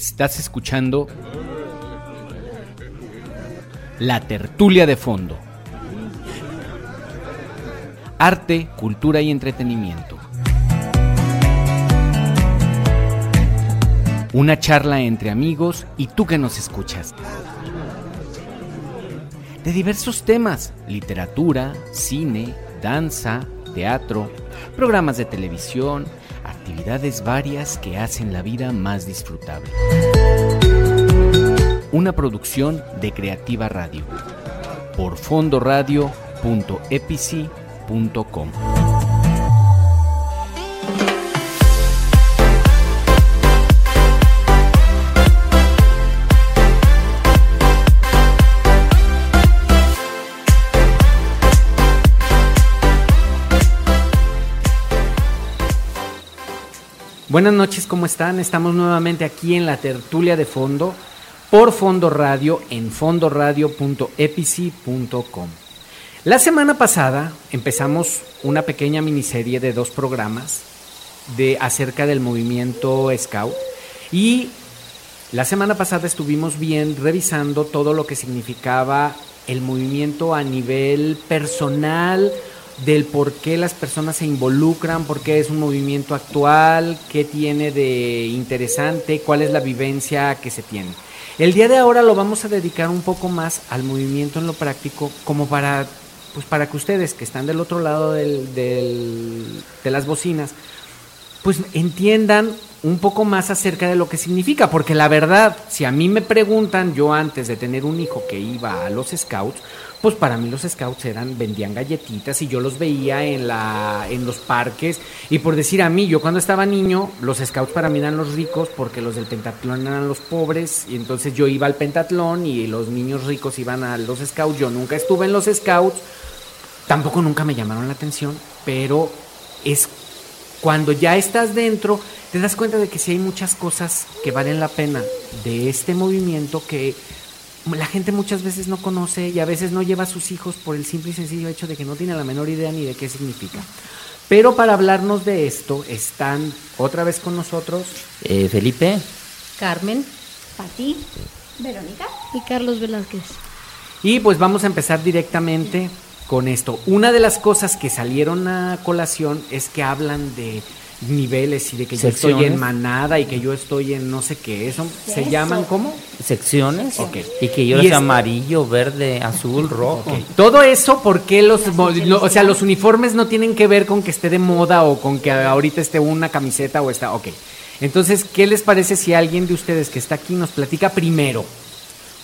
Estás escuchando La Tertulia de Fondo. Arte, cultura y entretenimiento. Una charla entre amigos y tú que nos escuchas. De diversos temas, literatura, cine, danza, teatro, programas de televisión, actividades varias que hacen la vida más disfrutable. Una producción de Creativa Radio por fondoradio.epici.com. Buenas noches, ¿cómo están? Estamos nuevamente aquí en la tertulia de fondo por Fondo Radio en fondoradio.epici.com. La semana pasada empezamos una pequeña miniserie de dos programas de acerca del movimiento Scout y la semana pasada estuvimos bien revisando todo lo que significaba el movimiento a nivel personal, del por qué las personas se involucran, por qué es un movimiento actual, qué tiene de interesante, cuál es la vivencia que se tiene. El día de ahora lo vamos a dedicar un poco más al movimiento en lo práctico, como para, pues para que ustedes que están del otro lado del, de las bocinas, pues entiendan un poco más acerca de lo que significa, porque la verdad, si a mí me preguntan, yo antes de tener un hijo que iba a los scouts, pues para mí los scouts eran, vendían galletitas y yo los veía en, la, en los parques. Y por decir a mí, yo cuando estaba niño, los scouts para mí eran los ricos porque los del pentatlón eran los pobres. Y entonces yo iba al pentatlón y los niños ricos iban a los scouts. Yo nunca estuve en los scouts, tampoco nunca me llamaron la atención, pero es cuando ya estás dentro, te das cuenta de que sí hay muchas cosas que valen la pena de este movimiento que la gente muchas veces no conoce y a veces no lleva a sus hijos por el simple y sencillo hecho de que no tiene la menor idea ni de qué significa. Pero para hablarnos de esto están otra vez con nosotros eh, Felipe, Carmen, Pati, Verónica y Carlos Velázquez. Y pues vamos a empezar directamente con esto. Una de las cosas que salieron a colación es que hablan de niveles y de que yo estoy en manada y que yo estoy en no sé qué. ¿Eso se Eso. llaman cómo? secciones, Ok. y que yo es- amarillo, verde, azul, rojo. Todo eso, porque los, o sea, los uniformes no tienen que ver con que esté de moda o con que ahorita esté una camiseta o está, ok. Entonces, ¿qué les parece si alguien de ustedes que está aquí nos platica primero?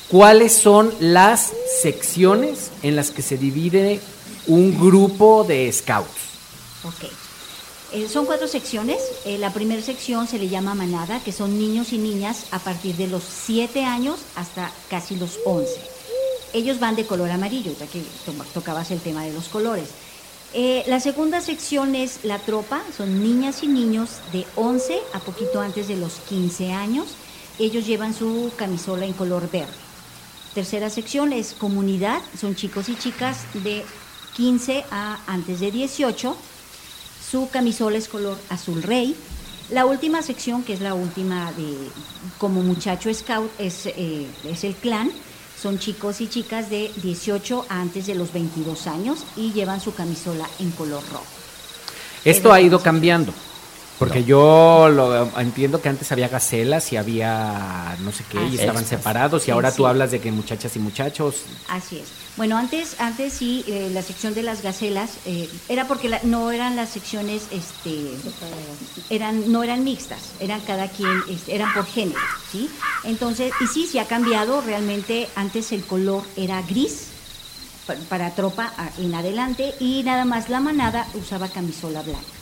¿Cuáles son las secciones en las que se divide un grupo de scouts? Ok. Eh, son cuatro secciones. Eh, la primera sección se le llama manada, que son niños y niñas a partir de los 7 años hasta casi los 11. Ellos van de color amarillo, ya que to- tocabas el tema de los colores. Eh, la segunda sección es la tropa, son niñas y niños de 11 a poquito antes de los 15 años. Ellos llevan su camisola en color verde. Tercera sección es comunidad, son chicos y chicas de 15 a antes de 18. Su camisola es color azul rey. La última sección, que es la última de como muchacho scout, es, eh, es el clan. Son chicos y chicas de 18 a antes de los 22 años y llevan su camisola en color rojo. Esto ha ido cambiando. Porque yo lo entiendo que antes había gacelas y había no sé qué, y Así estaban es. separados, y ahora sí. tú hablas de que muchachas y muchachos. Así es. Bueno, antes, antes sí, eh, la sección de las gacelas eh, era porque la- no eran las secciones, este, eran, no eran mixtas, eran cada quien, este, eran por género, ¿sí? Entonces, y sí, sí ha cambiado. Realmente antes el color era gris pa- para tropa en adelante y nada más la manada usaba camisola blanca.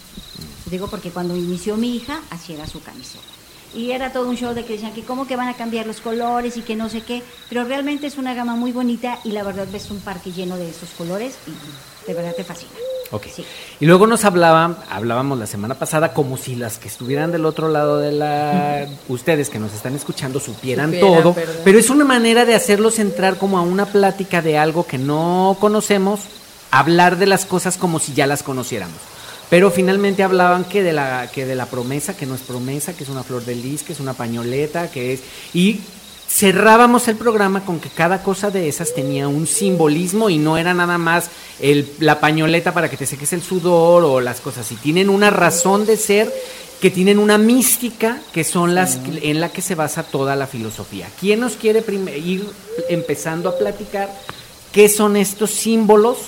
Digo porque cuando inició mi hija, así era su camisola. Y era todo un show de que decían que cómo que van a cambiar los colores y que no sé qué, pero realmente es una gama muy bonita y la verdad ves un parque lleno de esos colores y de verdad te fascina. Ok. Sí. Y luego nos hablaban, hablábamos la semana pasada como si las que estuvieran del otro lado de la, ustedes que nos están escuchando supieran, Supieran, todo, pero es una manera de hacerlos entrar como a una plática de algo que no conocemos, hablar de las cosas como si ya las conociéramos. Pero finalmente hablaban que de la que de la promesa, que no es promesa, que es una flor de lis, que es una pañoleta, que es y cerrábamos el programa con que cada cosa de esas tenía un simbolismo y no era nada más el, la pañoleta para que te seques el sudor o las cosas. Y tienen una razón de ser que tienen una mística que son las en la que se basa toda la filosofía. ¿Quién nos quiere ir empezando a platicar qué son estos símbolos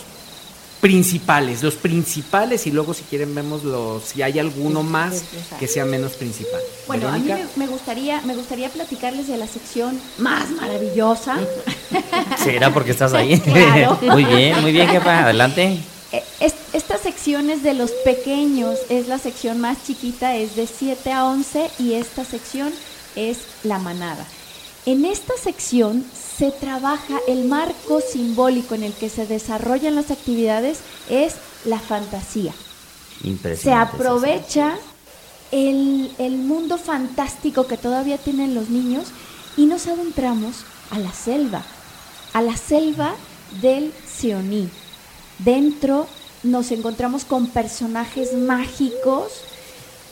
principales, los principales y luego si quieren vemos los si hay alguno más que sea menos principal. Bueno, a mí me, me gustaría, me gustaría platicarles de la sección más maravillosa. ¿Será porque estás ahí? Claro. muy bien, muy bien, jefa. Adelante. Eh, es- esta sección es de los pequeños, es la sección más chiquita, es de 7 a 11 y esta sección es la manada. En esta sección se trabaja el marco simbólico en el que se desarrollan las actividades, es la fantasía. Se aprovecha el, el mundo fantástico que todavía tienen los niños y nos adentramos a la selva, a la selva del Sioní. Dentro nos encontramos con personajes mágicos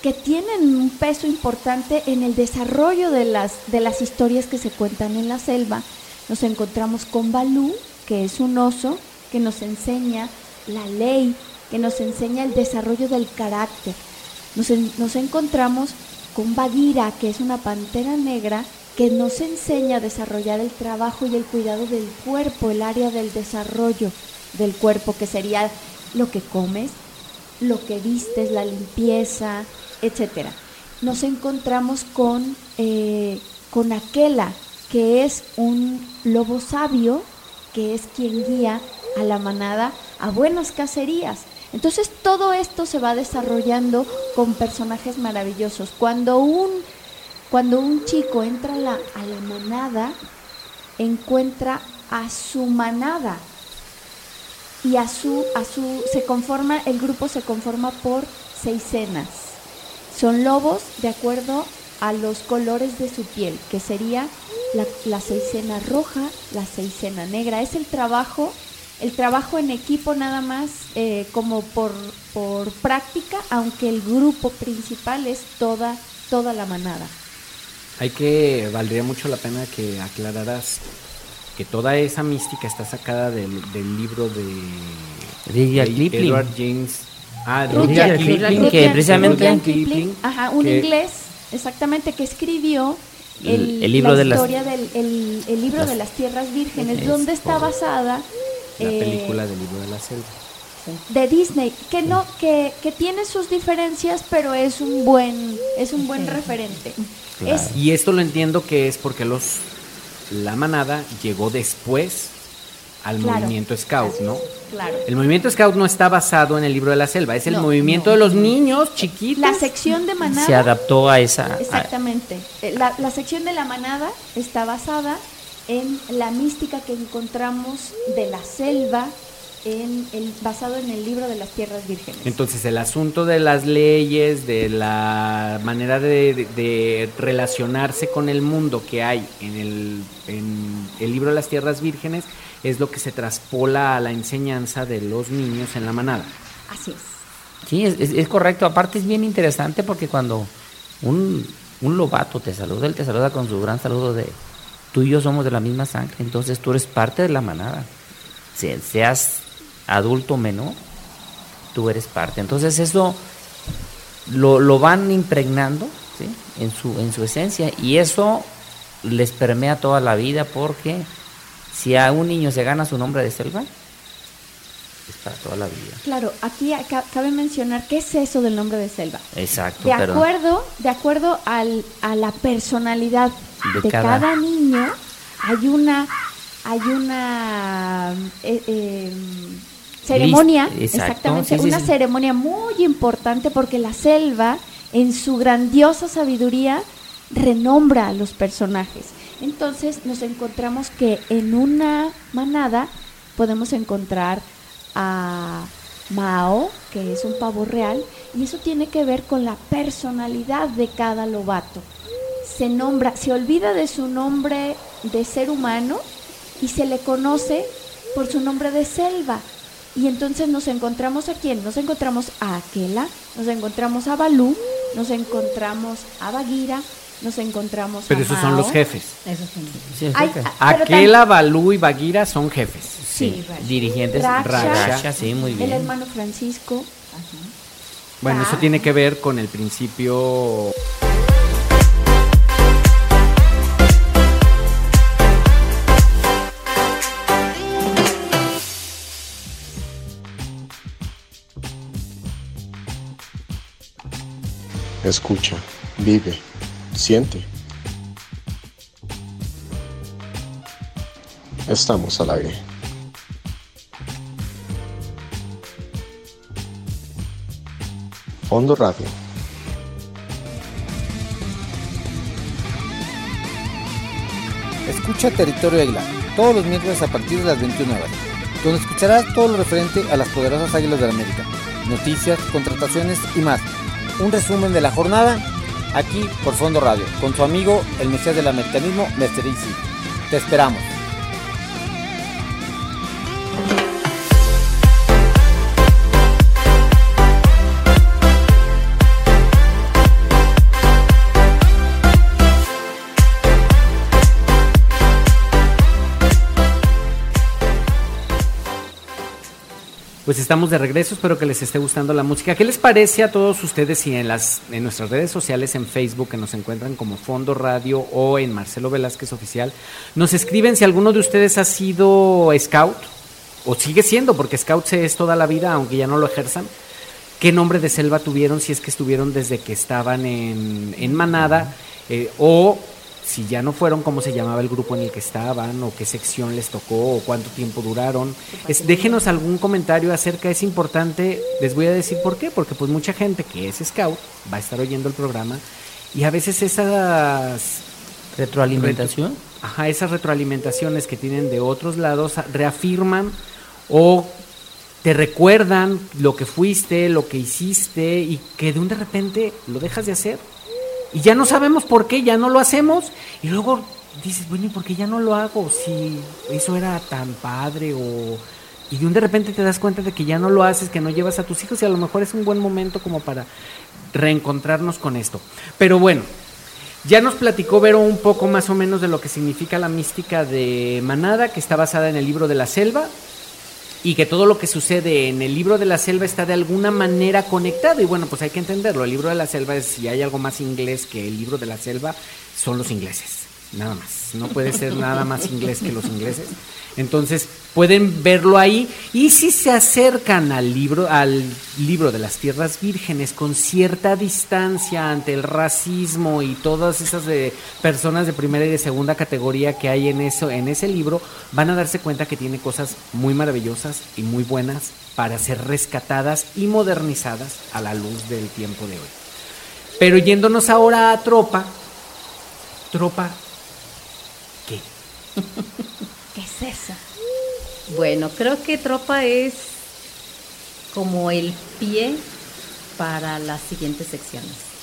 que tienen un peso importante en el desarrollo de las, de las historias que se cuentan en la selva. Nos encontramos con Balú, que es un oso, que nos enseña la ley, que nos enseña el desarrollo del carácter. Nos, en- nos encontramos con Bagheera, que es una pantera negra, que nos enseña a desarrollar el trabajo y el cuidado del cuerpo, el área del desarrollo del cuerpo, que sería lo que comes, lo que vistes, la limpieza, etcétera. Nos encontramos con, eh, con Aquela, que es un lobo sabio, que es quien guía a la manada a buenas cacerías. Entonces todo esto se va desarrollando con personajes maravillosos. Cuando un, cuando un chico entra a la, a la manada, encuentra a su manada y a su a su se conforma el grupo se conforma por seisenas son lobos de acuerdo a los colores de su piel que sería la, la seisena roja la seisena negra es el trabajo el trabajo en equipo nada más eh, como por por práctica aunque el grupo principal es toda toda la manada Hay que, valdría mucho la pena que aclararas que toda esa mística está sacada del, del libro de. Edward James. Ah, Rudyard Kipling, que precisamente- Kipling, ajá, un que- inglés, exactamente, que escribió el, El- libro la de las- historia del el, el libro las- de las tierras vírgenes, es donde está basada La eh, película del libro de la selva. de Disney, que no, que, que tiene sus diferencias, pero es un buen, es un buen referente. Claro. Es, Y esto lo entiendo que es porque los la manada llegó después al Claro. movimiento Scout, ¿no? claro. El movimiento Scout no está basado en el libro de la selva, es el No, movimiento no. de los niños chiquitos. La sección de manada. Se adaptó a esa. Exactamente. Eh, La, la sección de la manada está basada en la mística que encontramos de la selva, en el, basado en el libro de las tierras vírgenes. Entonces el asunto de las leyes, de la manera de, de- de relacionarse con el mundo que hay en el, en el libro de las tierras vírgenes es lo que se traspola a la enseñanza de los niños en la manada. Así es. Sí, es, es- es correcto. Aparte es bien interesante porque cuando un, un lobato te saluda, él te saluda con su gran saludo de tú y yo somos de la misma sangre, entonces tú eres parte de la manada. Se- seas adulto o menor, tú eres parte. Entonces eso lo, lo van impregnando ¿sí? en, su, en su esencia y eso les permea toda la vida porque si a un niño se gana su nombre de selva, es para toda la vida. Claro, aquí acá- cabe mencionar qué es eso del nombre de selva. Exacto. De pero- acuerdo, de acuerdo al, a la personalidad De de, cada- cada... niño, hay una, hay una eh, eh, ceremonia, List- exactamente, sí, sí, una sí. ceremonia muy importante porque la selva, en su grandiosa sabiduría, renombra a los personajes. Entonces nos encontramos que en una manada podemos encontrar a, Mao, que es un pavo real, y eso tiene que ver con la personalidad de cada lobato. Se nombra, se olvida de su nombre de ser humano y se le conoce por su nombre de selva. Y entonces nos encontramos a quién? Nos encontramos a Aquela, nos encontramos a Balú, nos encontramos a Bagheera, nos encontramos Pero a esos son los jefes. Esos son. Sí, es Ay, jefe. ah, Aquela, Balú y Bagheera son jefes. Sí, Dirigentes, Raksha, Raksha, sí, muy El bien. hermano Francisco. Bueno, eso Ah. tiene que ver con el principio Escucha, vive, siente. Estamos al aire. Fondo Radio. Escucha Territorio Águila todos los miércoles a partir de las 21 horas, donde escucharás todo lo referente a las poderosas Águilas de la América, noticias, contrataciones y más. Un resumen de la jornada aquí por Fondo Radio, con su amigo el Mesías del Americanismo, Mr. Te esperamos. Pues estamos de regreso, espero que les esté gustando la música. ¿Qué les parece a todos ustedes si en las en nuestras redes sociales, en Facebook, que nos encuentran como Fondo Radio o en Marcelo Velázquez Oficial, nos escriben si alguno de ustedes ha sido scout o sigue siendo, porque scout se es toda la vida, aunque ya no lo ejerzan? ¿Qué nombre de selva tuvieron si es que estuvieron desde que estaban en, en manada? eh, o si ya no fueron, cómo se llamaba el grupo en el que estaban, o qué sección les tocó, o cuánto tiempo duraron. Es- déjenos algún comentario acerca, es importante, les voy a decir por qué, porque pues mucha gente que es scout va a estar oyendo el programa y a veces esas Retroalimentación. Ajá, esas retroalimentaciones que tienen de otros lados reafirman o te recuerdan lo que fuiste, lo que hiciste y que de un de repente lo dejas de hacer y ya no sabemos por qué, ya no lo hacemos y luego dices, bueno, ¿y por qué ya no lo hago? Si eso era tan padre o... Y de un de repente te das cuenta de que ya no lo haces, que no llevas a tus hijos y a lo mejor es un buen momento como para reencontrarnos con esto. Pero bueno, ya nos platicó Vero un poco más o menos de lo que significa la mística de Manada, que está basada en el libro de la selva, y que todo lo que sucede en el libro de la selva está de alguna manera conectado. Y bueno, pues hay que entenderlo. El libro de la selva es, si hay algo más inglés que el libro de la selva, son los ingleses. Nada más. No puede ser nada más inglés que los ingleses. Entonces, pueden verlo ahí. Y si se acercan al libro, al libro de las tierras vírgenes con cierta distancia ante el racismo y todas esas de personas de primera y de segunda categoría que hay en eso, en ese libro, van a darse cuenta que tiene cosas muy maravillosas y muy buenas para ser rescatadas y modernizadas a la luz del tiempo de hoy. Pero yéndonos ahora a Tropa, Tropa. ¿Qué es eso? Bueno, creo que tropa es como el pie para las siguientes secciones.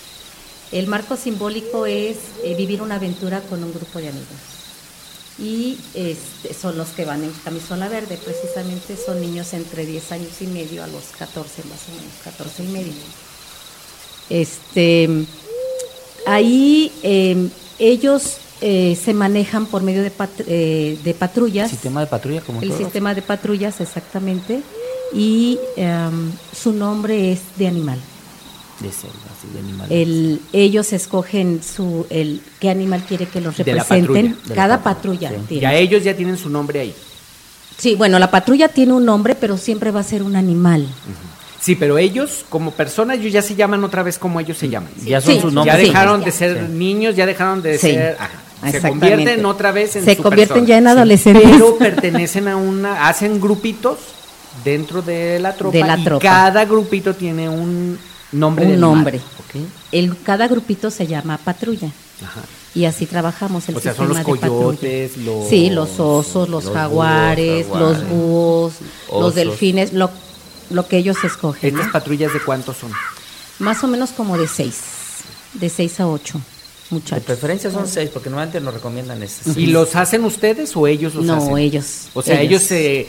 El marco simbólico es eh, vivir una aventura con un grupo de amigos. Y este, son los que van en camisola verde, precisamente son niños entre 10 años y medio a los 14 más o menos, 14 y medio. Este, ahí eh, ellos eh, se manejan por medio de, pat- eh, de patrullas. Sistema de patrulla como El todos. sistema de patrullas, exactamente. Y em, su nombre es de animal. De selva, sí, de animales. El, ellos escogen su, el, qué animal quiere que los De la representen. patrulla, de la Cada patrulla, patrulla. sí. tiene. Ya ellos ya tienen su nombre ahí. Sí, bueno, la patrulla tiene un nombre, pero siempre va a ser un animal. Sí, pero ellos como personas ellos ya se llaman otra vez como ellos se llaman. Ya son Sí, sus Ya nombres. sí. dejaron de ser Sí. niños, ya dejaron de Sí. ser. ajá, se convierten otra vez en Se convierten persona. ya en adolescentes. Pero pertenecen a una. Hacen grupitos dentro de la tropa. De la y tropa. cada grupito tiene un nombre. un nombre. El, cada grupito se llama patrulla. Ajá. Y así trabajamos el O sea, son sistema los de patrulla. coyotes, los- Sí, los osos, los, los jaguares, los búhos, los delfines. Lo, lo que ellos escogen. ¿Estas patrullas de cuántos son? Más o menos como de seis, de seis a ocho De muchachos. preferencia son seis, porque normalmente nos recomiendan esas. ¿Y los hacen ustedes o ellos los no, hacen? ellos. O sea, ellos, eh,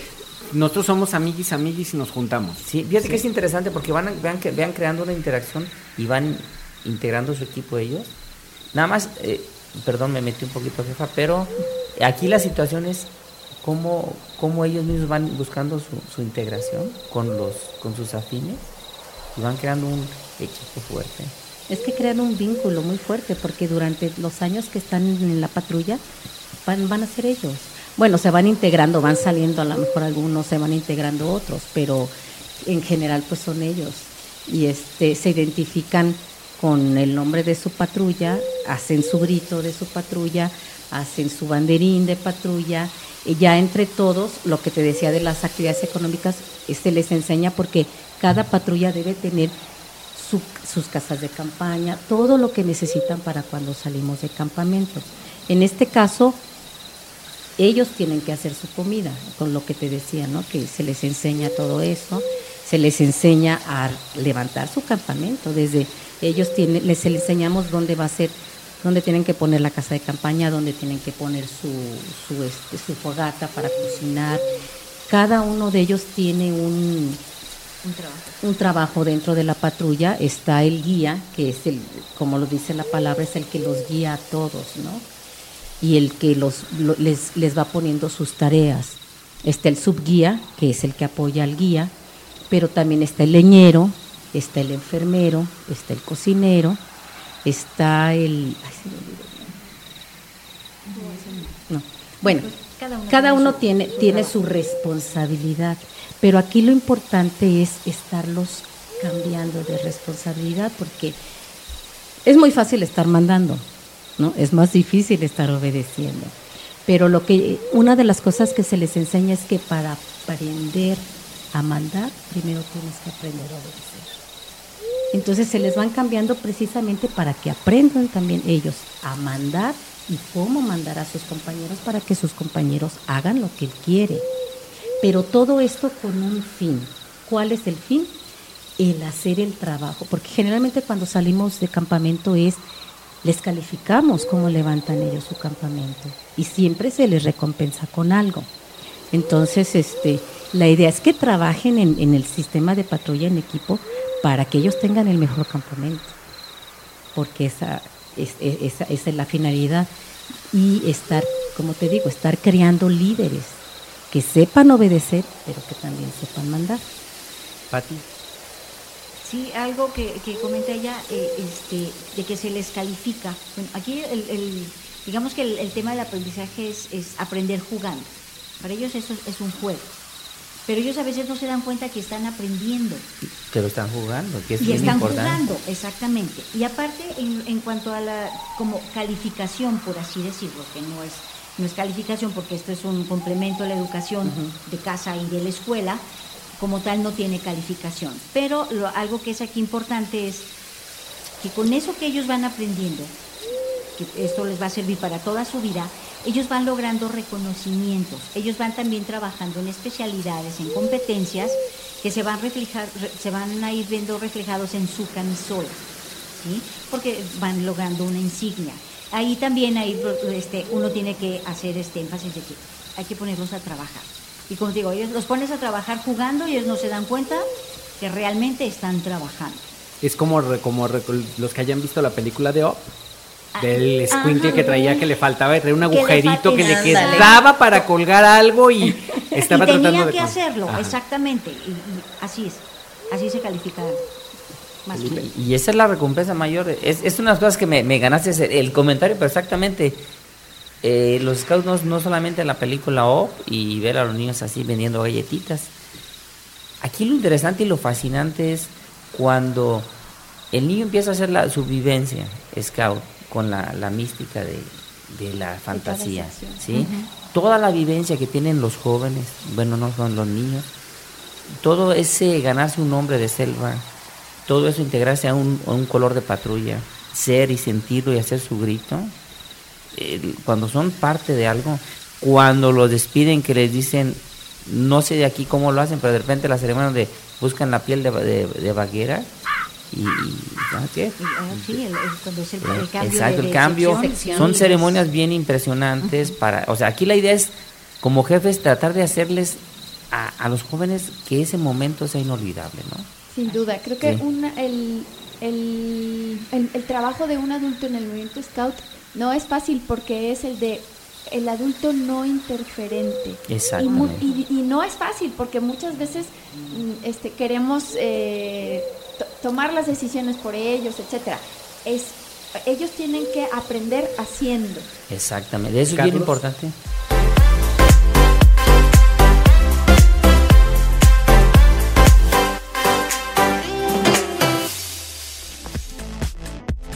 nosotros somos amiguis, amiguis y nos juntamos. Sí, fíjate que es interesante porque van, a- vean, que, vean creando una interacción y van integrando su equipo ellos. Nada más, eh, perdón, me metí un poquito, jefa, pero aquí la situación es cómo, cómo ellos mismos van buscando su, su integración con, los, con sus afines y van creando un equipo fuerte. Es que crean un vínculo muy fuerte porque durante los años que están en la patrulla van, van a ser ellos. Bueno, se van integrando, van saliendo a lo mejor algunos, se van integrando otros, pero en general pues son ellos. Y este se identifican con el nombre de su patrulla, hacen su grito de su patrulla, hacen su banderín de patrulla. Y ya entre todos, lo que te decía de las actividades económicas, se les enseña porque cada patrulla debe tener su- sus casas de campaña, todo lo que necesitan para cuando salimos de campamento. En este caso, ellos tienen que hacer su comida, con lo que te decía, ¿no? Que se les enseña todo eso, se les enseña a levantar su campamento, desde ellos tienen, les enseñamos dónde va a ser, dónde tienen que poner la casa de campaña, dónde tienen que poner su, su, este, su fogata para cocinar. Cada uno de ellos tiene un, Un trabajo. un trabajo dentro de la patrulla, está el guía, que es el, como lo dice la palabra, es el que los guía a todos, ¿no? Y el que los, lo- les, les va poniendo sus tareas. Está el subguía, que es el que apoya al guía, pero también está el leñero, está el enfermero, está el cocinero, está el... ay, se me olvidó. No. Bueno, Cada uno cada tiene uno tiene, su responsabilidad, pero aquí lo importante es estarlos cambiando de responsabilidad porque es muy fácil estar mandando, ¿no? Es más difícil estar obedeciendo. Pero lo que una de las cosas que se les enseña es que para aprender a mandar, primero tienes que aprender a obedecer. Entonces se les van cambiando precisamente para que aprendan también ellos a mandar y cómo mandar a sus compañeros para que sus compañeros hagan lo que él quiere. Pero todo esto con un fin. ¿Cuál es el fin? El hacer el trabajo. Porque generalmente cuando salimos de campamento es, les calificamos cómo levantan ellos su campamento. Y siempre se les recompensa con algo. Entonces, este, la idea es que trabajen en, el sistema de patrulla en equipo para que ellos tengan el mejor campamento. Porque esa es, es- esa, esa es la finalidad. Y estar, como te digo, estar creando líderes que sepan obedecer, pero que también sepan mandar. Pati. Sí, algo que, que comenta ella, eh, este, de que se les califica. Bueno, aquí el, el- digamos que el, el tema del aprendizaje es, es aprender jugando. Para ellos eso es, es un juego. Pero ellos a veces no se dan cuenta que están aprendiendo. Pero están jugando, que es y bien están importante. jugando, exactamente. Y aparte, en, en cuanto a la como calificación, por así decirlo, que no es, no es calificación porque esto es un complemento a la educación de casa y de la escuela, como tal no tiene calificación. Pero lo- algo que es aquí importante es que con eso que ellos van aprendiendo, que esto les va a servir para toda su vida, ellos van logrando reconocimientos, ellos van también trabajando en especialidades, en competencias que se van, reflejar, re- se van a ir viendo reflejados en su camisola, ¿sí? porque van logrando una insignia. Ahí también ahí, este, uno tiene que hacer este énfasis de que hay que ponerlos a trabajar. Y como digo, ellos los pones a trabajar jugando y ellos no se dan cuenta que realmente están trabajando. Es como, re- como re- los que hayan visto la película de Op. Ah, Del escuincle que traía que le faltaba, traía un Que le agujerito que le quedaba para colgar algo y estaba y tenía tratando de que hacerlo, Ajá. exactamente. Y, y así es. Así se califica más Y- esa es la recompensa mayor. Es, es una de las cosas que me, me ganaste el, comentario, pero exactamente. eh, los scouts no, no solamente la película O y ver a los niños así vendiendo galletitas. Aquí lo interesante y lo fascinante es cuando el niño empieza a hacer la, su vivencia scout con la, la mística de, de la fantasía. ¿sí? Toda la vivencia que tienen los jóvenes, bueno, no son los niños, todo ese ganarse un nombre de selva, todo eso integrarse a un, a un color de patrulla, ser y sentirlo y hacer su grito, cuando son parte de algo, cuando los despiden que les dicen no sé de aquí cómo lo hacen, pero de repente la ceremonia donde buscan la piel de, de, de vaquera y, ¿sabes qué? Ah, sí, el- el- cuando es el, el cambio. Exacto, de- el de cambio. sección. Son ceremonias bien impresionantes para, o sea, aquí la idea es como jefes tratar de hacerles a, a los jóvenes que ese momento sea inolvidable, ¿no? Sin duda, creo que Sí. una, el, el, el- el trabajo de un adulto en el movimiento scout no es fácil porque es el de el adulto no interferente. Y, mu- Exactamente. y- y no es fácil porque muchas veces mm, este, queremos eh, to- tomar las decisiones por ellos, etcétera. Es, ellos tienen que aprender haciendo. Exactamente, eso es bien importante.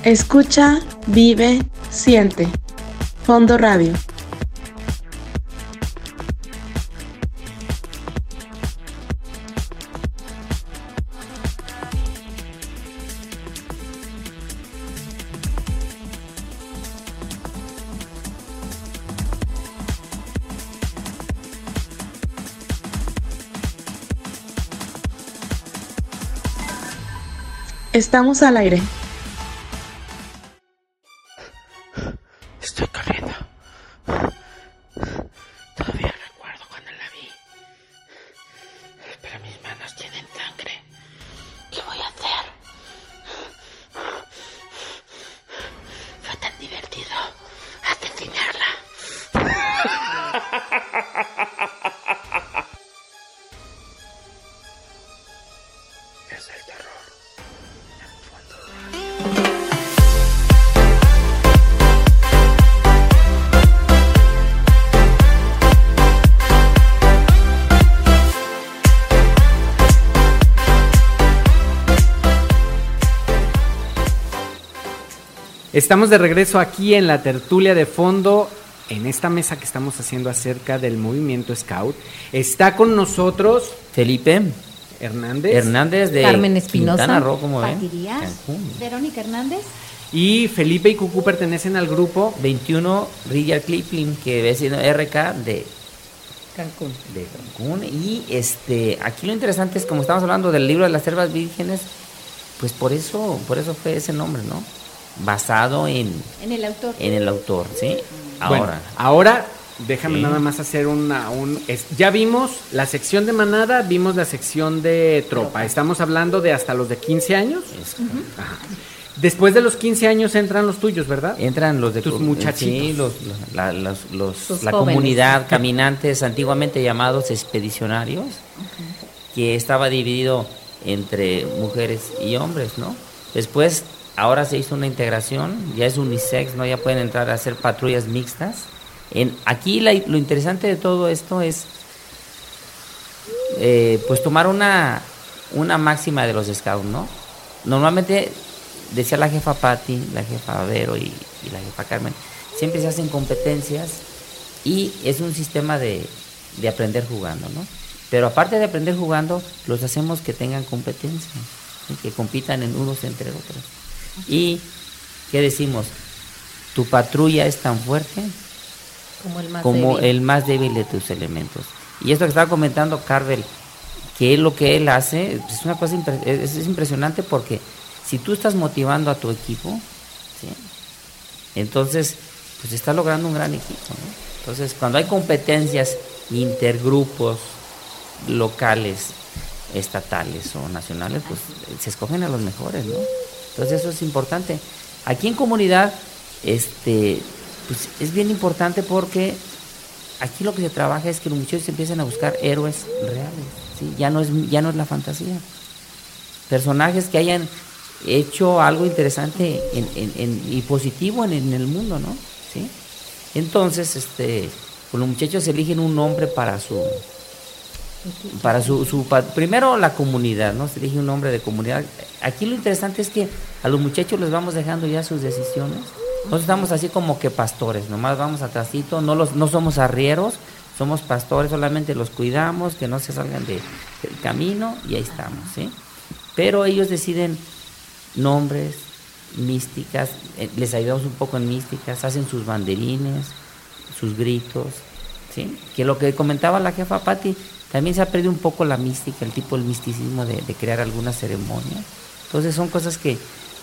Escucha, vive, siente. Fondo Radio. Estamos al aire. Estamos de regreso aquí en la tertulia de fondo, en esta mesa que estamos haciendo acerca del movimiento Scout. Está con nosotros Felipe Hernández Hernández de Carmen Espinosa. Verónica Hernández. y Felipe y Cucú pertenecen al grupo 21 Richard Cliflin, que es siendo RK de, Cancún. de Cancún. Y este, aquí lo interesante es, como estamos hablando del libro de las selvas vírgenes, pues por eso, por eso fue ese nombre, ¿no? Basado en, En el autor. en el autor, ¿sí? Bueno, Ahora, ahora déjame Sí. nada más hacer una. Un, es- ya vimos la sección de manada, vimos la sección de tropa. Estamos hablando de hasta los de 15 años. Ajá. Después de los 15 años entran los tuyos, ¿verdad? entran los de Tus muchachitos. sí, los, los- la, los- los- Sus la jóvenes. comunidad caminantes antiguamente llamados expedicionarios que estaba dividido entre mujeres y hombres no después ahora se hizo una integración ya es unisex no ya pueden entrar a hacer patrullas mixtas aquí lo interesante de todo esto es eh, pues tomar una una máxima de los scouts no normalmente decía la jefa Patti, la jefa Vero y, y la jefa Carmen, siempre se hacen competencias y es un sistema de, de aprender jugando, ¿no? Pero aparte de aprender jugando, los hacemos que tengan competencia, que compitan en unos entre otros. Y, ¿qué decimos? Tu patrulla es tan fuerte Como el más como débil. el más débil de tus elementos. Y esto que estaba comentando Carvel, que él lo que él hace es una cosa impre- es, es impresionante porque si tú estás motivando a tu equipo, ¿sí? entonces pues estás logrando un gran equipo. ¿no? Entonces cuando hay competencias intergrupos locales, estatales o nacionales, pues se escogen a los mejores, ¿no? Entonces eso es importante. Aquí en comunidad, este, pues es bien importante porque aquí lo que se trabaja es que los muchachos empiecen a buscar héroes reales, ya, no es, ya no es la fantasía. Personajes que hayan hecho algo interesante y positivo en, el mundo, ¿no? Entonces, este, pues los muchachos eligen un nombre para su, para su, su primero la comunidad, ¿no? Se elige un nombre de comunidad. Aquí lo interesante es que a los muchachos les vamos dejando ya sus decisiones. Nosotros estamos así como que pastores, nomás vamos atrásito, no los, no somos arrieros, somos pastores, solamente los cuidamos, que no se salgan de- del camino y ahí estamos, ¿sí? Pero ellos deciden nombres, místicas, eh, les ayudamos un poco en místicas, hacen sus banderines, sus gritos, ¿sí? Que lo que comentaba la jefa Patti, también se ha perdido un poco la mística, el tipo del misticismo de, crear alguna ceremonia. Entonces son cosas que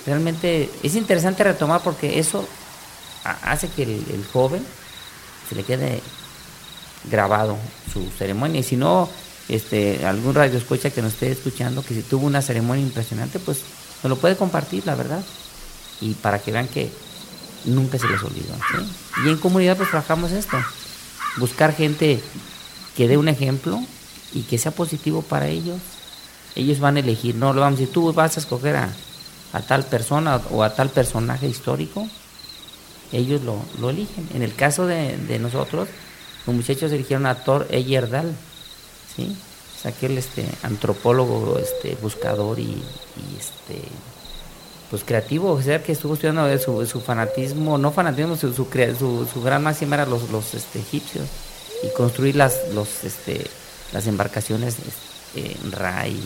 realmente es interesante retomar porque eso ha- hace que el, el joven se le quede grabado su ceremonia. Y si no, este, algún radio escucha que nos esté escuchando, que si tuvo una ceremonia impresionante, pues nos lo puede compartir, la verdad. Y para que vean que nunca se les olvidó. ¿sí? Y en comunidad pues trabajamos esto. Buscar gente que dé un ejemplo y que sea positivo para ellos. Ellos van a elegir, no lo vamos a tú vas a escoger a, tal persona o a tal personaje histórico, ellos lo, lo eligen. En el caso de, de nosotros, los muchachos eligieron a Thor Eyerdal, ¿sí? Es aquel este, antropólogo, este, buscador y, este, pues creativo, o sea, que estuvo estudiando su, su fanatismo, no fanatismo, su, su, su gran máxima era los, los este, egipcios y construir las, los, este, las embarcaciones en Rai,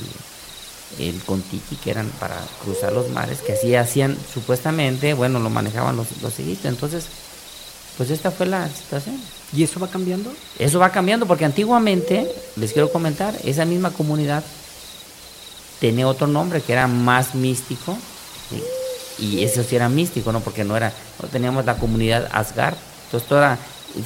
el Contiki, que eran para cruzar los mares, que así hacían supuestamente, bueno, lo manejaban los, los egipcios. Entonces, pues esta fue la situación. ¿Y eso va cambiando? Eso va cambiando porque antiguamente, les quiero comentar, esa misma comunidad tenía otro nombre que era más místico, ¿sí? y eso sí era místico, ¿no? Porque no era, no teníamos la comunidad Asgard, entonces toda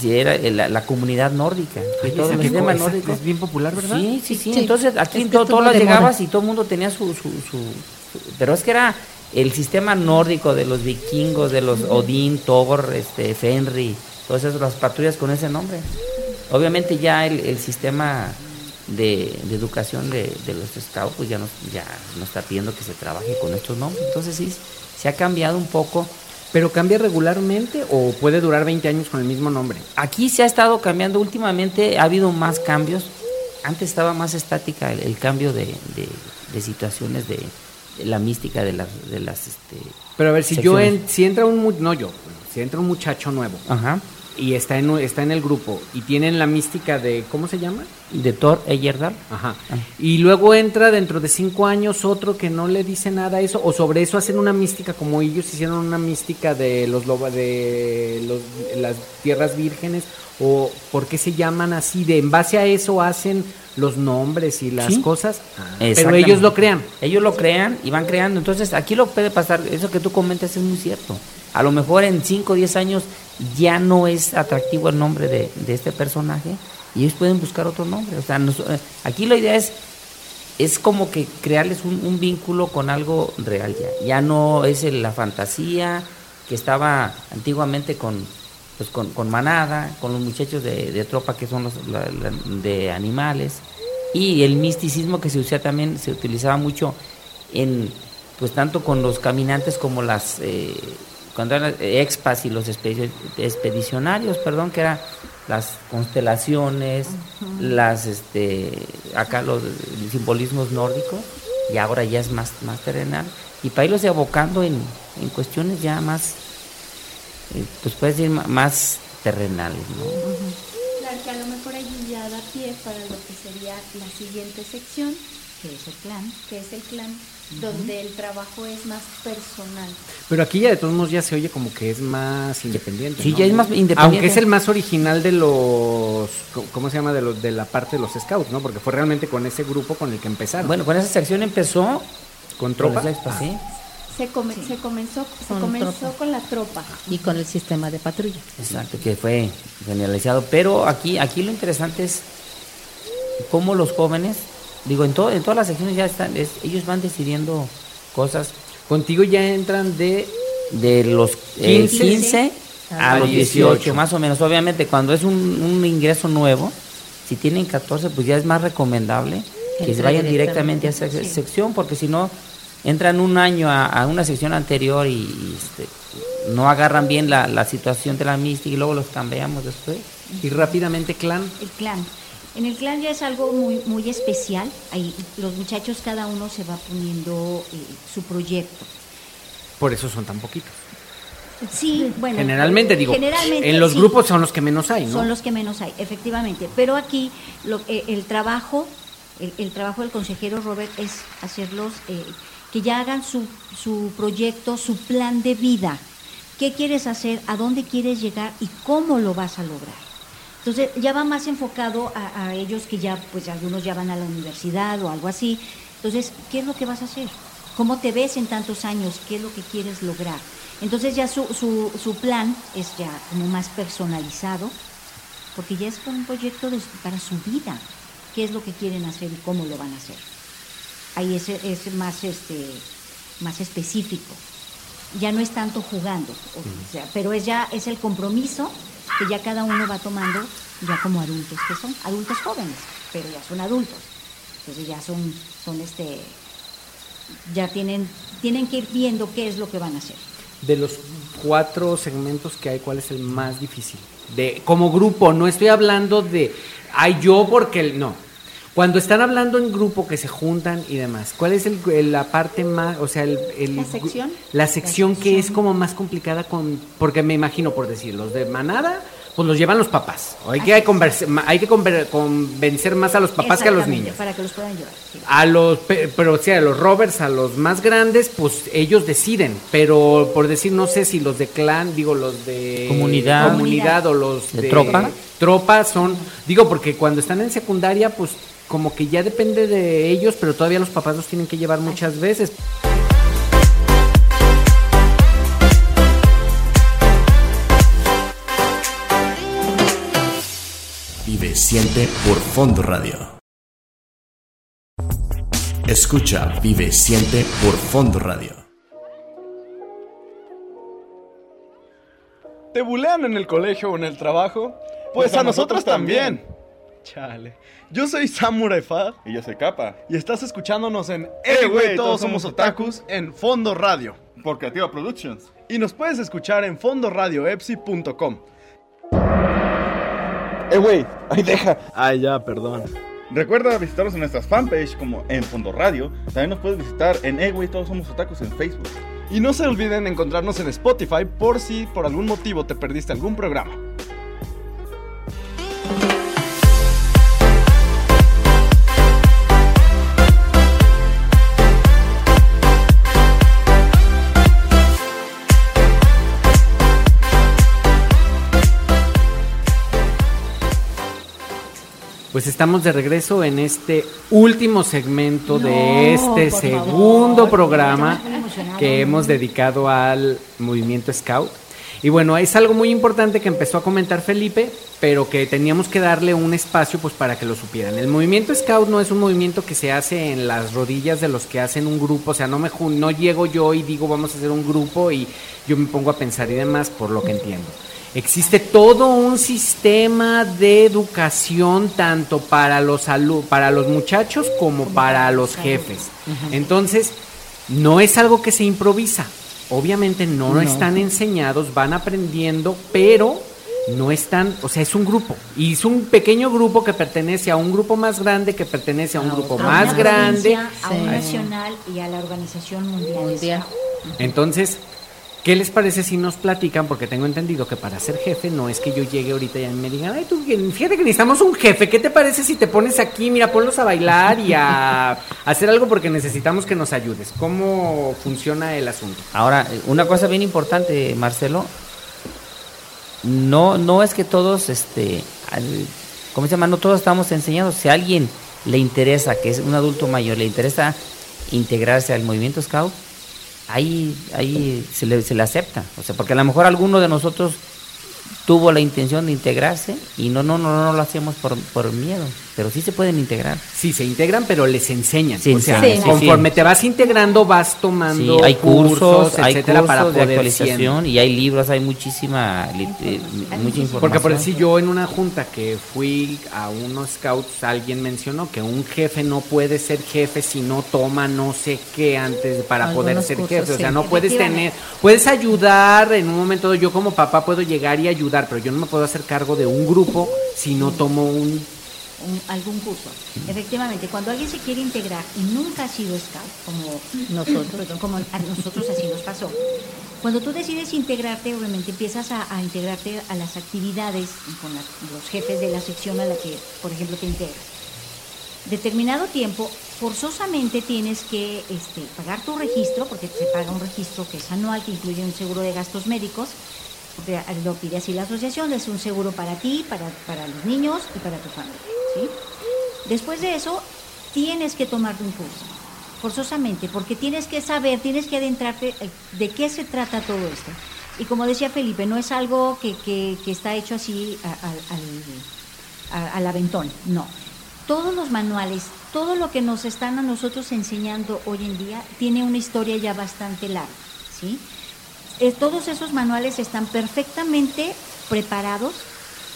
era la, la comunidad nórdica, y Ay, todo el sistema nórdico. Es bien popular, ¿verdad? Sí, sí, sí. Sí. Entonces aquí Es en que todo, de llegabas y todo el mundo tenía su, su, su- su- Pero es que era el sistema nórdico de los vikingos, de los Odín, Thor, este, Fenrir, todas esas las patrullas con ese nombre. Obviamente ya el, el sistema de, de educación de, de los scouts pues ya nos, ya nos está pidiendo que se trabaje con estos nombres. Entonces sí, se ha cambiado un poco. ¿Pero cambia regularmente o puede durar 20 años con el mismo nombre? Aquí se ha estado cambiando últimamente, ha habido más cambios. Antes estaba más estática el, el cambio de, de- de situaciones de, de la mística de las, de las este, Pero a ver, si yo en- si entra un no yo, si entra un muchacho nuevo Ajá. Y está en está en el grupo y tienen la mística de ¿cómo se llama? de Thor Eyerdal. Ajá. Ah. Y luego entra dentro de cinco años otro que no le dice nada a eso, o sobre eso hacen una mística como ellos hicieron una mística de los loba, de los, las tierras vírgenes, o por qué se llaman así, de en base a eso hacen los nombres y las Sí. cosas, Ah, pero ellos lo crean. Ellos lo crean y van creando. Entonces, aquí lo puede pasar, eso que tú comentas es muy cierto. A lo mejor en 5 o 10 años ya no es atractivo el nombre de, de este personaje y ellos pueden buscar otro nombre. O sea, eh, aquí la idea es, es como que crearles un, un vínculo con algo real ya. Ya no es la fantasía que estaba antiguamente con, pues con, con manada, con los muchachos de, tropa que son los de animales y el misticismo que se usaba también se utilizaba mucho en pues tanto con los caminantes como las eh, cuando eran expas y los expedi- expedicionarios perdón que eran las constelaciones las este acá los simbolismos nórdicos y ahora ya es más más terrenal y para irlos abocando en, en cuestiones ya más eh, pues puedes decir más terrenales ¿no? Claro que a lo mejor allí ya da pie para lo que sería la siguiente sección, que es el clan. que es el clan, donde el trabajo es más personal. Pero aquí ya de todos modos ya se oye como que es más independiente. Sí, ¿no? ya es más independiente. Aunque es el más original de los, ¿cómo se llama? De, los, de la parte de los scouts, ¿no? Porque fue realmente con ese grupo con el que empezaron. bueno con esa sección empezó con con tropa. Se, come- se comenzó, se Con comenzó tropa. con la tropa. Y con el sistema de patrulla. Exacto, que fue generalizado. Pero aquí, aquí lo interesante es cómo los jóvenes, digo, en, todo, en todas las secciones ya están, es- ellos van decidiendo cosas Contigo ya entran de de los eh, 15 15, a a los 18. 18, más o menos. Obviamente, cuando es un, un ingreso nuevo, si tienen 14, pues ya es más recomendable que se vayan directamente directamente, a esa sí. sección, porque si no, entran un año a, a una sección anterior y, y, este, no agarran bien la, la situación de la mística y luego los cambiamos después. y rápidamente clan. El clan. En el clan ya es algo muy, muy especial. Ahí los muchachos cada uno se va poniendo eh, su proyecto. Por eso son tan poquitos. Sí, bueno. Generalmente digo, generalmente, en los sí, grupos son los que menos hay, ¿no? Son los que menos hay, efectivamente. Pero aquí lo, eh, el trabajo, el, el trabajo del consejero Robert es hacerlos eh, que ya hagan su, su proyecto, su plan de vida. ¿Qué quieres hacer? ¿A dónde quieres llegar? ¿Y cómo lo vas a lograr? Entonces ya va más enfocado a, a ellos que ya, pues algunos ya van a la universidad o algo así. Entonces, ¿qué es lo que vas a hacer? ¿Cómo te ves en tantos años? ¿Qué es lo que quieres lograr? Entonces ya su, su, su plan es ya como más personalizado, porque ya es un proyecto de- para su vida. ¿Qué es lo que quieren hacer y cómo lo van a hacer? Ahí es, es más, este, más específico. Ya no es tanto jugando, o sea, pero es ya es el compromiso que ya cada uno va tomando ya como adultos que son, adultos jóvenes, pero ya son adultos. Entonces ya son, son este, ya tienen, tienen que ir viendo qué es lo que van a hacer. De los cuatro segmentos que hay, ¿cuál es el más difícil? De, como grupo, no estoy hablando de, ay, yo porque, el- no. Cuando están hablando en grupo, que se juntan y demás, ¿cuál es el- el- la parte más, o sea, el, el- ¿La sección? La sección que es como más complicada con, porque me imagino, por decir, los de manada, pues los llevan los papás. O hay que, converse- hay que convencer más a los papás que a los niños. Para que los puedan llevar. sí. A los, pe- pero o sea, a los rovers, a los más grandes, pues ellos deciden. Pero por decir, no sé si los de clan, digo, los de Comunidad. comunidad o los ¿De de, tropa? tropa son, digo, porque cuando están en secundaria, pues como que ya depende de ellos, pero todavía los papás los tienen que llevar muchas veces. Vive siente por Fondo Radio. Escucha Vive siente por Fondo Radio. ¿Te bulean en el colegio o en el trabajo? Pues, a, nosotros, también. Chale. Yo soy Samurai Fad. Y yo soy Capa. Y estás escuchándonos en Eh, güey, todos somos otakus en Fondo Radio. Por Creativa Productions. Y nos puedes escuchar en fondoradioepsi.com. Eh, güey, ahí deja. Ay, ya, perdón. Recuerda visitarnos en nuestras fanpage como en Fondo Radio. También nos puedes visitar en Eh, güey, todos somos otakus en Facebook. Y no se olviden encontrarnos en Spotify por si por algún motivo te perdiste algún programa. Pues estamos de regreso en este último segmento de este segundo favor, programa que hemos dedicado al movimiento Scout. Y bueno, es algo muy importante que empezó a comentar Felipe, pero que teníamos que darle un espacio pues para que lo supieran. El movimiento Scout no es un movimiento que se hace en las rodillas de los que hacen un grupo, o sea, no me no llego yo y digo vamos a hacer un grupo y yo me pongo a pensar y demás por lo que entiendo. Existe todo un sistema de educación tanto para los alu- para los muchachos como para los jefes. Entonces, no es algo que se improvisa. Obviamente no, No. están enseñados, van aprendiendo, pero no están, o sea, es un grupo. Y es un pequeño grupo que pertenece a un grupo más grande, que pertenece a un grupo A más grande. A un Sí. nacional y a la organización mundial. Mundial. Entonces, ¿qué les parece si nos platican? Porque tengo entendido que para ser jefe no es que yo llegue ahorita y me digan, ay, tú, fíjate que necesitamos un jefe, ¿qué te parece si te pones aquí, mira, ponlos a bailar y a hacer algo porque necesitamos que nos ayudes? ¿Cómo funciona el asunto? Ahora, una cosa bien importante, Marcelo, no, no es que todos, este, al- ¿cómo se llama? No todos estamos enseñados. Si a alguien le interesa, que es un adulto mayor, le interesa integrarse al movimiento Scout, ahí, ahí se le, se le acepta. O sea, porque a lo mejor alguno de nosotros tuvo la intención de integrarse y no, no, no, no lo hacíamos por, por miedo, pero sí se pueden integrar. Sí, se integran, pero les enseñan. Sí, o sea, sí, conforme sí. te vas integrando, vas tomando Sí, hay cursos, hay etcétera, cursos para de poder actualización y hay libros, hay muchísima, eh, mucha información. Porque por decir yo en una junta que fui a unos scouts, alguien mencionó que un jefe no puede ser jefe si no toma no sé qué antes para Algunos poder ser cursos, jefe. O sea, sí. no puedes tener, puedes ayudar en un momento dado, yo como papá puedo llegar y ayudar, pero yo no me puedo hacer cargo de un grupo si no tomo un un- algún curso. Efectivamente, cuando alguien se quiere integrar y nunca ha sido scout, como nosotros, perdón, como a nosotros así nos pasó, cuando tú decides integrarte, obviamente empiezas a, a integrarte a las actividades con la- los jefes de la sección a la que, por ejemplo, te integras. Determinado tiempo, forzosamente tienes que este, pagar tu registro, porque se paga un registro que es anual, que incluye un seguro de gastos médicos, lo pide así la asociación, es un seguro para ti, para, para los niños y para tu familia. ¿sí? Después de eso, tienes que tomarte un curso, forzosamente, porque tienes que saber, tienes que adentrarte eh, de qué se trata todo esto. Y como decía Felipe, no es algo que, que- que está hecho así a- al- al- a- al aventón, no. Todos los manuales, todo lo que nos están a nosotros enseñando hoy en día, tiene una historia ya bastante larga, ¿sí? Eh, todos esos manuales están perfectamente preparados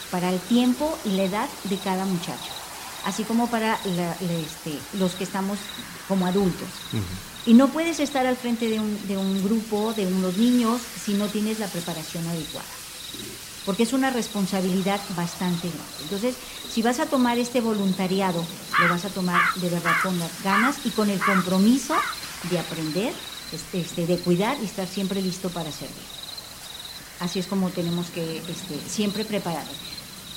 para el tiempo y la edad de cada muchacho, así como para la- la, este, los que estamos como adultos. Y no puedes estar al frente de un, de un grupo, de unos niños, si no tienes la preparación adecuada. Porque es una responsabilidad bastante grande. Entonces, si vas a tomar este voluntariado, lo vas a tomar de verdad con las ganas y con el compromiso de aprender, este, este, de cuidar y estar siempre listo para servir. Así es como tenemos que este, siempre prepararnos.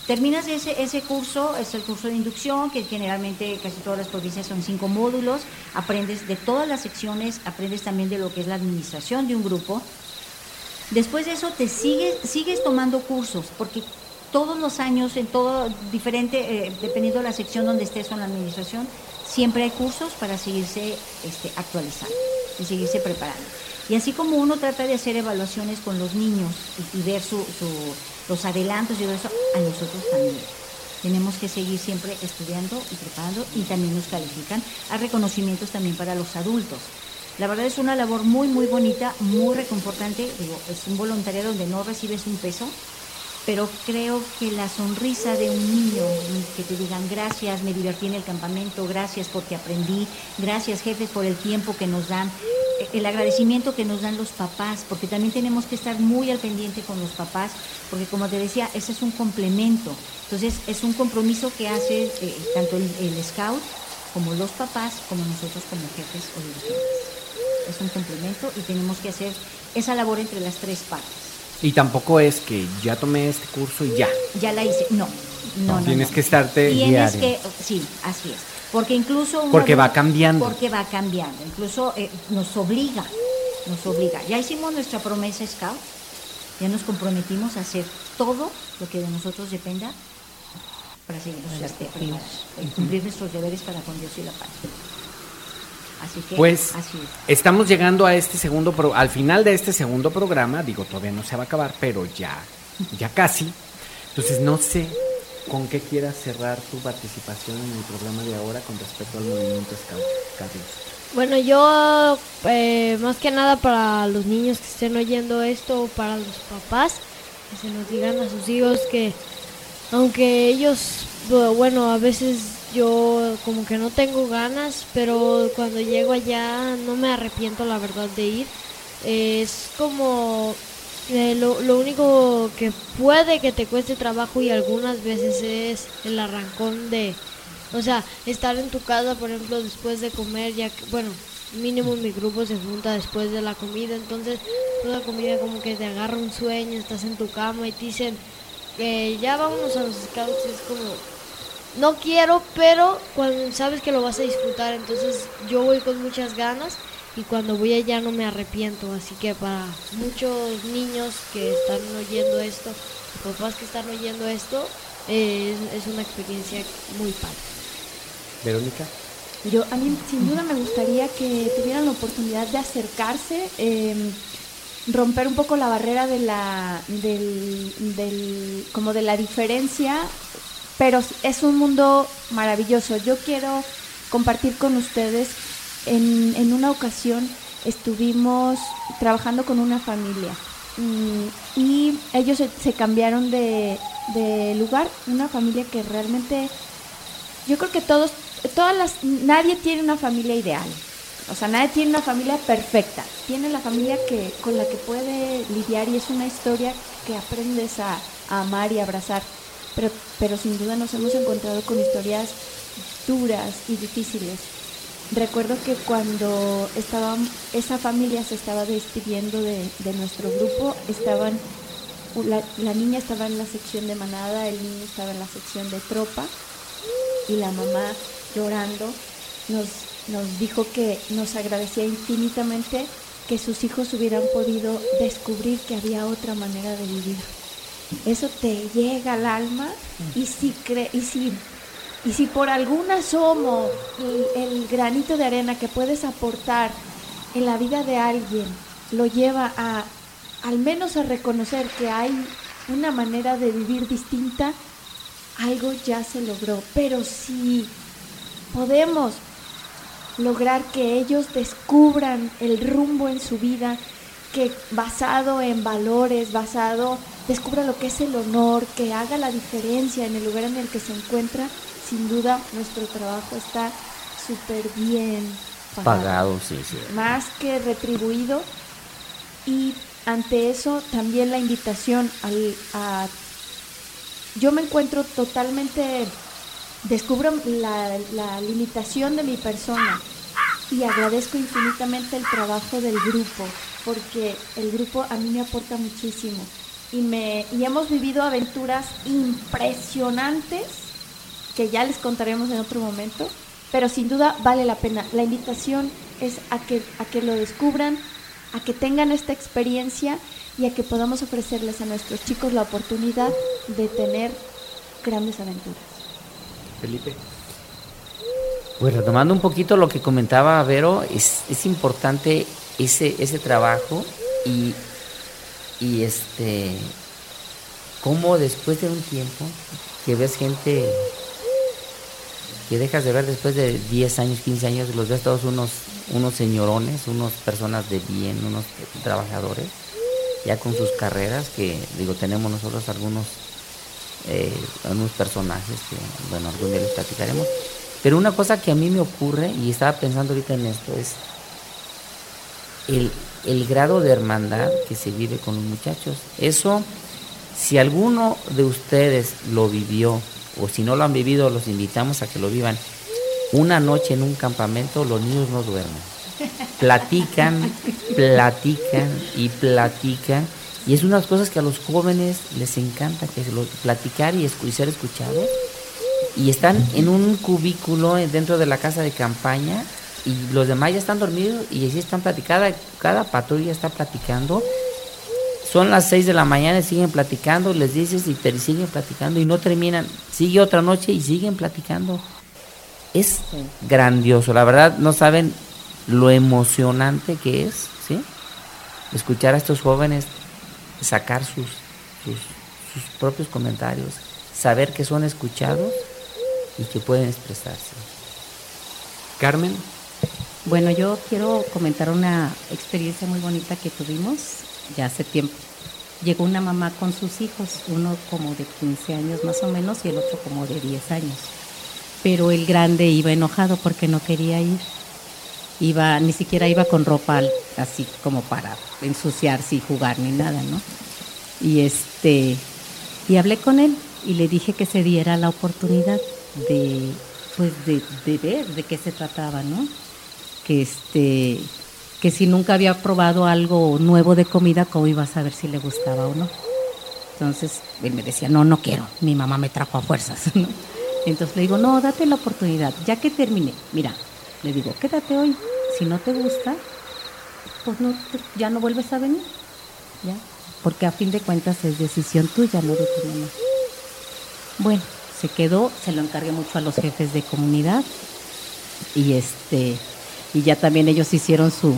Terminas ese, ese curso, es el curso de inducción, que generalmente casi todas las provincias son cinco módulos, aprendes de todas las secciones, aprendes también de lo que es la administración de un grupo. Después de eso te sigues, sigues tomando cursos, porque todos los años, en todo diferente, eh, dependiendo de la sección donde estés o en la administración, siempre hay cursos para seguirse este, actualizando y seguirse preparando. Y así como uno trata de hacer evaluaciones con los niños y, ver su- los adelantos y todo eso, a nosotros también. Tenemos que seguir siempre estudiando y preparando y también nos califican a reconocimientos también para los adultos. La verdad es una labor muy, muy bonita, muy reconfortante. Digo, es un voluntariado donde no recibes un peso, pero creo que la sonrisa de un niño, que te digan gracias, me divertí en el campamento, gracias porque aprendí, gracias jefes por el tiempo que nos dan, eh, el agradecimiento que nos dan los papás, porque también tenemos que estar muy al pendiente con los papás, porque como te decía, ese es un complemento. Entonces, es un compromiso que hace eh, tanto el, el scout como los papás, como nosotros como jefes o dirigentes. Es un complemento y tenemos que hacer esa labor entre las tres partes. Y tampoco es que ya tomé este curso y ya. Ya la hice. No, no, no. Tienes no. que estarte Tienes diario. que, sí, así es. Porque incluso... Porque va cambiando. Porque va cambiando. Incluso eh, nos obliga, nos obliga. Ya hicimos nuestra promesa Scout, ya nos comprometimos a hacer todo lo que de nosotros dependa para seguir este, y cumplir nuestros deberes para con Dios y la paz. Así que, Pues así es. estamos llegando a este segundo pro- al final de este segundo programa, digo, todavía no se va a acabar, pero ya ya casi. Entonces no sé con qué quieras cerrar tu participación en el programa de ahora con respecto al movimiento Scout, Carlos. Bueno, yo eh, más que nada para los niños que estén oyendo esto, o para los papás, que se nos digan a sus hijos que aunque ellos, bu- bueno, a veces yo como que no tengo ganas, pero cuando llego allá no me arrepiento la verdad de ir. Es como eh, lo, lo único que puede que te cueste trabajo y algunas veces es el arrancón de, o sea, estar en tu casa, por ejemplo, después de comer, ya que, bueno, mínimo mi grupo se junta después de la comida, entonces toda la comida como que te agarra un sueño, estás en tu cama y te dicen, eh, ya vámonos a los scouts, es como, no quiero, pero cuando sabes que lo vas a disfrutar, entonces yo voy con muchas ganas y cuando voy allá no me arrepiento, así que para muchos niños que están oyendo esto, papás que están oyendo esto, eh, es, es una experiencia muy padre. Verónica. Yo, a mí sin duda me gustaría que tuvieran la oportunidad de acercarse, eh, romper un poco la barrera de la, del, del- como de la diferencia, pero es un mundo maravilloso. Yo quiero compartir con ustedes, en, en una ocasión estuvimos trabajando con una familia mm, y ellos se, se cambiaron de, de lugar, una familia que realmente yo creo que todos, todas las, nadie tiene una familia ideal. O sea, nadie tiene una familia perfecta. Tiene la familia que, con la que puede lidiar y es una historia que aprendes a, amar y abrazar. Pero, pero sin duda nos hemos encontrado con historias duras y difíciles. Recuerdo que cuando estaba, esa familia se estaba despidiendo de, de nuestro grupo, estaban, la, la niña estaba en la sección de manada, el niño estaba en la sección de tropa y la mamá llorando nos, nos dijo que nos agradecía infinitamente que sus hijos hubieran podido descubrir que había otra manera de vivir. Eso te llega al alma y si, y si, y si por algún asomo el, el granito de arena que puedes aportar en la vida de alguien lo lleva a al menos a reconocer que hay una manera de vivir distinta, algo ya se logró. Pero si podemos lograr que ellos descubran el rumbo en su vida, que basado en valores, basado, descubra lo que es el honor, que haga la diferencia en el lugar en el que se encuentra, sin duda nuestro trabajo está súper bien pagado. Pagado, sí, sí. Más que retribuido. Y ante eso también la invitación al, a... Yo me encuentro totalmente, descubro la, limitación de mi persona y agradezco infinitamente el trabajo del grupo, porque el grupo a mí me aporta muchísimo. Y, me, y hemos vivido aventuras impresionantes que ya les contaremos en otro momento, pero sin duda vale la pena. La invitación es a que, a que lo descubran, a que tengan esta experiencia y a que podamos ofrecerles a nuestros chicos la oportunidad de tener grandes aventuras. Felipe. Pues retomando un poquito lo que comentaba Vero, es, es importante ese, ese trabajo y, y este cómo después de un tiempo que ves gente que dejas de ver después de 10 años, 15 años, los ves todos unos, unos señorones, unos personas de bien, unos trabajadores, ya con sus carreras, que digo, tenemos nosotros algunos, eh, algunos personajes que, bueno, algún día les platicaremos. Pero una cosa que a mí me ocurre, y estaba pensando ahorita en esto, es el, el grado de hermandad que se vive con los muchachos. Eso, si alguno de ustedes lo vivió, o si no lo han vivido, los invitamos a que lo vivan. Una noche en un campamento, los niños no duermen. Platican, platican y platican. Y es unas cosas que a los jóvenes les encanta, que lo- platicar y, escu- y ser escuchados. Y están en un cubículo dentro de la casa de campaña y los demás ya están dormidos y así están platicando. Cada, cada patrulla está platicando. Son las 6 de la mañana y siguen platicando, les dices y te siguen platicando y no terminan. Sigue otra noche y siguen platicando. Es grandioso, la verdad no saben lo emocionante que es, ¿sí? Escuchar a estos jóvenes sacar sus, sus, propios comentarios, saber que son escuchados y que pueden expresarse. Carmen. Bueno, yo quiero comentar una experiencia muy bonita que tuvimos ya hace tiempo. Llegó una mamá con sus hijos, uno como de 15 años más o menos y el otro como de 10 años. Pero el grande iba enojado porque no quería ir. Iba, ni siquiera iba con ropa así como para ensuciarse y jugar ni nada, ¿no? Y este, y hablé con él y le dije que se diera la oportunidad de, pues de, ver de qué se trataba, ¿no? Que este, que si nunca había probado algo nuevo de comida, ¿cómo iba a saber si le gustaba o no? Entonces él me decía, no, no quiero, mi mamá me trajo a fuerzas, ¿no? Entonces le digo, no, date la oportunidad, ya que termine, mira, le digo, quédate hoy, si no te gusta, pues no, ya no vuelves a venir, ¿ya? Porque a fin de cuentas es decisión tuya, no de tu mamá. Bueno, se quedó, se lo encargué mucho a los jefes de comunidad y este y ya también ellos hicieron su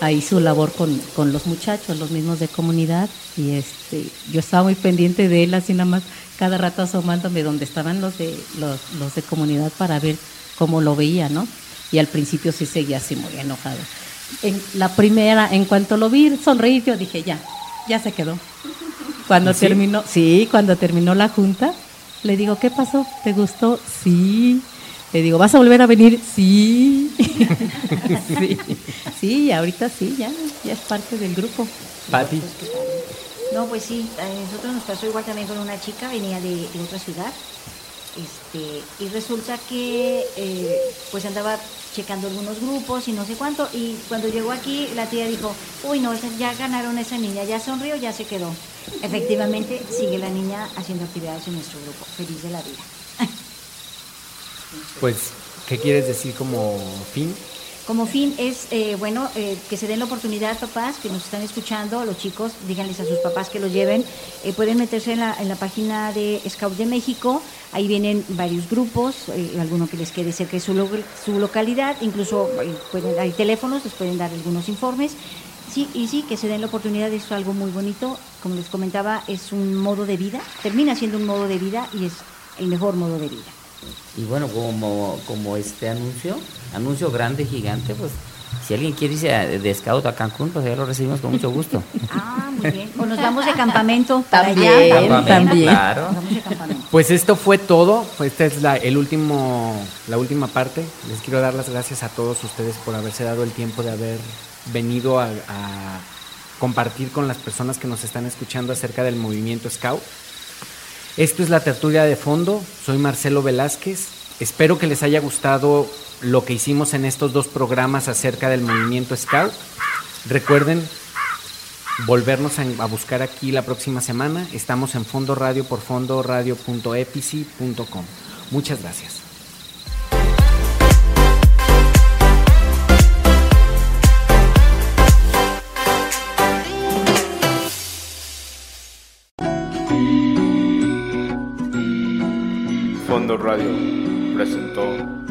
ahí su labor con, con los muchachos, los mismos de comunidad y este yo estaba muy pendiente de él así nada más cada rato asomándome donde estaban los de los, los de comunidad para ver cómo lo veía, ¿no? Y al principio sí seguía así muy enojado. En la primera, en cuanto lo vi sonreír, yo dije, ya, ya se quedó. Cuando terminó, sí, cuando terminó la junta, le digo, ¿qué pasó? ¿Te gustó? Sí. Le digo, ¿vas a volver a venir? Sí. sí. Sí, ahorita sí, ya, ya es parte del grupo. Pati. No, pues sí, a nosotros nos pasó igual también con una chica, venía de, de otra ciudad, este, y resulta que eh, pues andaba checando algunos grupos y no sé cuánto, y cuando llegó aquí la tía dijo, uy no, ya ganaron esa niña, ya sonrió, ya se quedó. Efectivamente, sigue la niña haciendo actividades en nuestro grupo, feliz de la vida. Pues, ¿qué quieres decir como fin? Como fin es, eh, bueno, eh, que se den la oportunidad, papás, que nos están escuchando, los chicos, díganles a sus papás que los lleven. Eh, pueden meterse en la, página de Scout de México, ahí vienen varios grupos, alguno que les quede cerca de su, su localidad, incluso hay teléfonos, les pueden dar algunos informes. Sí, y sí, que se den la oportunidad, es algo muy bonito. Como les comentaba, es un modo de vida, termina siendo un modo de vida y es el mejor modo de vida. Y bueno, como, como este anuncio, anuncio grande, gigante, pues si alguien quiere irse de scout a Cancún, pues ya lo recibimos con mucho gusto. Ah, muy bien. O nos vamos de campamento para También, allá. también. Claro. Nos vamos de campamento. Pues esto fue todo. Pues Esta es la, el último, la última parte. Les quiero dar las gracias a todos ustedes por haberse dado el tiempo de haber venido a, a compartir con las personas que nos están escuchando acerca del movimiento Scout. Esto es la tertulia de fondo. Soy Marcelo Velázquez. Espero que les haya gustado lo que hicimos en estos dos programas acerca del movimiento Scout. Recuerden volvernos a, buscar aquí la próxima semana. Estamos en Fondo Radio por fondoradio.epici.com. Muchas gracias. Radio presentó